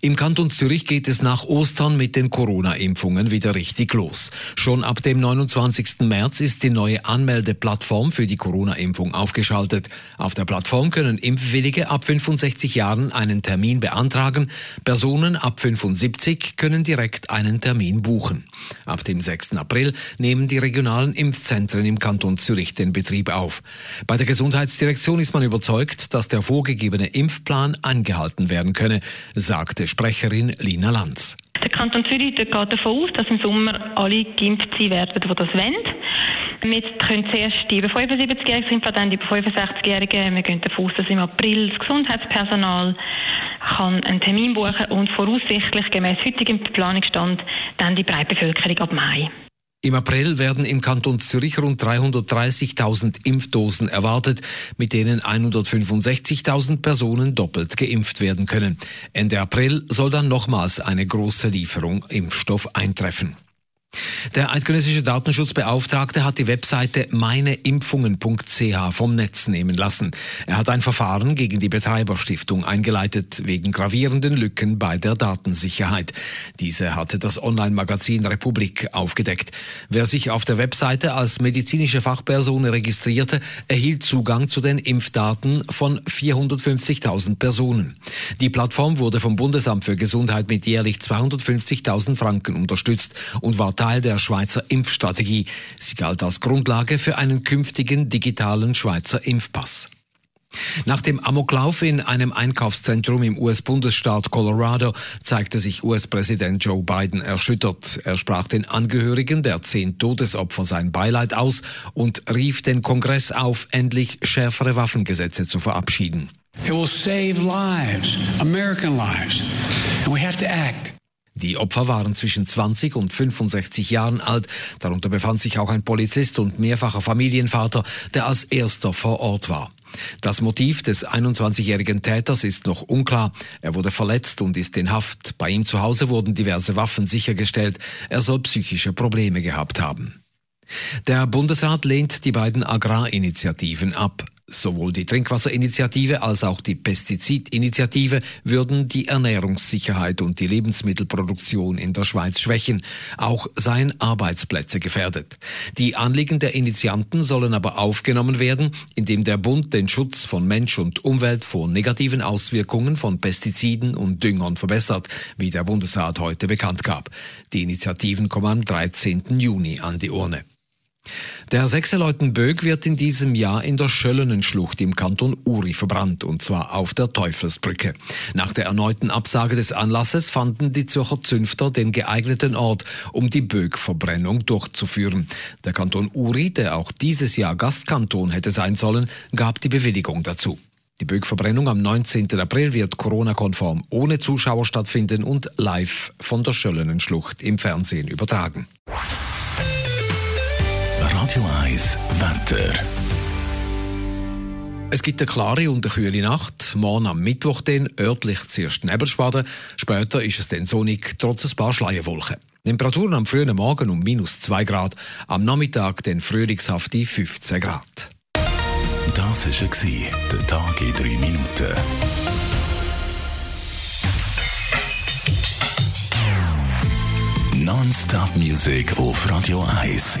Im Kanton Zürich geht es nach Ostern mit den Corona-Impfungen wieder richtig los. Schon ab dem 29. März ist die neue Anmeldeplattform für die Corona-Impfung aufgeschaltet. Auf der Plattform können Impfwillige ab 65 Jahren einen Termin beantragen. Personen ab 75 können direkt einen Termin buchen. Ab dem 6. April nehmen die regionalen Impfzentren im Kanton Zürich den Betrieb auf. Bei der Gesundheitsdirektion ist man überzeugt, dass der vorgegebene Impfplan eingehalten werden könne, sagt Sprecherin Lina Lanz. Der Kanton Zürich geht davon aus, dass im Sommer alle geimpft sein werden, die das wollen. Jetzt können zuerst die über 75-Jährigen impfen, dann die über 65-Jährigen. Wir gehen davon aus, dass im April das Gesundheitspersonal kann einen Termin buchen und voraussichtlich gemäß heutigem Planungsstand dann die Breitbevölkerung ab Mai. Im April werden im Kanton Zürich rund 330.000 Impfdosen erwartet, mit denen 165.000 Personen doppelt geimpft werden können. Ende April soll dann nochmals eine große Lieferung Impfstoff eintreffen. Der eidgenössische Datenschutzbeauftragte hat die Webseite meineimpfungen.ch vom Netz nehmen lassen. Er hat ein Verfahren gegen die Betreiberstiftung eingeleitet wegen gravierenden Lücken bei der Datensicherheit. Diese hatte das Online-Magazin Republik aufgedeckt. Wer sich auf der Webseite als medizinische Fachperson registrierte, erhielt Zugang zu den Impfdaten von 450.000 Personen. Die Plattform wurde vom Bundesamt für Gesundheit mit jährlich 250.000 Franken unterstützt und war der Schweizer Impfstrategie. Sie galt als Grundlage für einen künftigen digitalen Schweizer Impfpass. Nach dem Amoklauf in einem Einkaufszentrum im US-Bundesstaat Colorado zeigte sich US-Präsident Joe Biden erschüttert. Er sprach den Angehörigen der zehn Todesopfer sein Beileid aus und rief den Kongress auf, endlich schärfere Waffengesetze zu verabschieden. It will save lives, American lives, and we have to act. Die Opfer waren zwischen 20 und 65 Jahren alt. Darunter befand sich auch ein Polizist und mehrfacher Familienvater, der als erster vor Ort war. Das Motiv des 21-jährigen Täters ist noch unklar. Er wurde verletzt und ist in Haft. Bei ihm zu Hause wurden diverse Waffen sichergestellt. Er soll psychische Probleme gehabt haben. Der Bundesrat lehnt die beiden Agrarinitiativen ab. Sowohl die Trinkwasserinitiative als auch die Pestizidinitiative würden die Ernährungssicherheit und die Lebensmittelproduktion in der Schweiz schwächen. Auch seien Arbeitsplätze gefährdet. Die Anliegen der Initianten sollen aber aufgenommen werden, indem der Bund den Schutz von Mensch und Umwelt vor negativen Auswirkungen von Pestiziden und Düngern verbessert, wie der Bundesrat heute bekannt gab. Die Initiativen kommen am 13. Juni an die Urne. Der Sechseleutenböck wird in diesem Jahr in der Schöllenenschlucht im Kanton Uri verbrannt, und zwar auf der Teufelsbrücke. Nach der erneuten Absage des Anlasses fanden die Zürcher Zünfter den geeigneten Ort, um die Böckverbrennung durchzuführen. Der Kanton Uri, der auch dieses Jahr Gastkanton hätte sein sollen, gab die Bewilligung dazu. Die Böckverbrennung am 19. April wird Corona-konform ohne Zuschauer stattfinden und live von der Schöllenenschlucht im Fernsehen übertragen. Radio 1 Wetter. Es gibt eine klare und eine kühle Nacht. Morgen am Mittwoch dann örtlich zuerst Nebelschwaden. Später ist es dann sonnig, trotz ein paar Schleierwolken. Temperaturen am frühen Morgen um minus 2 Grad, am Nachmittag dann frühlingshafte 15 Grad. Das war der Tag in 3 Minuten. Non-Stop-Musik auf Radio 1.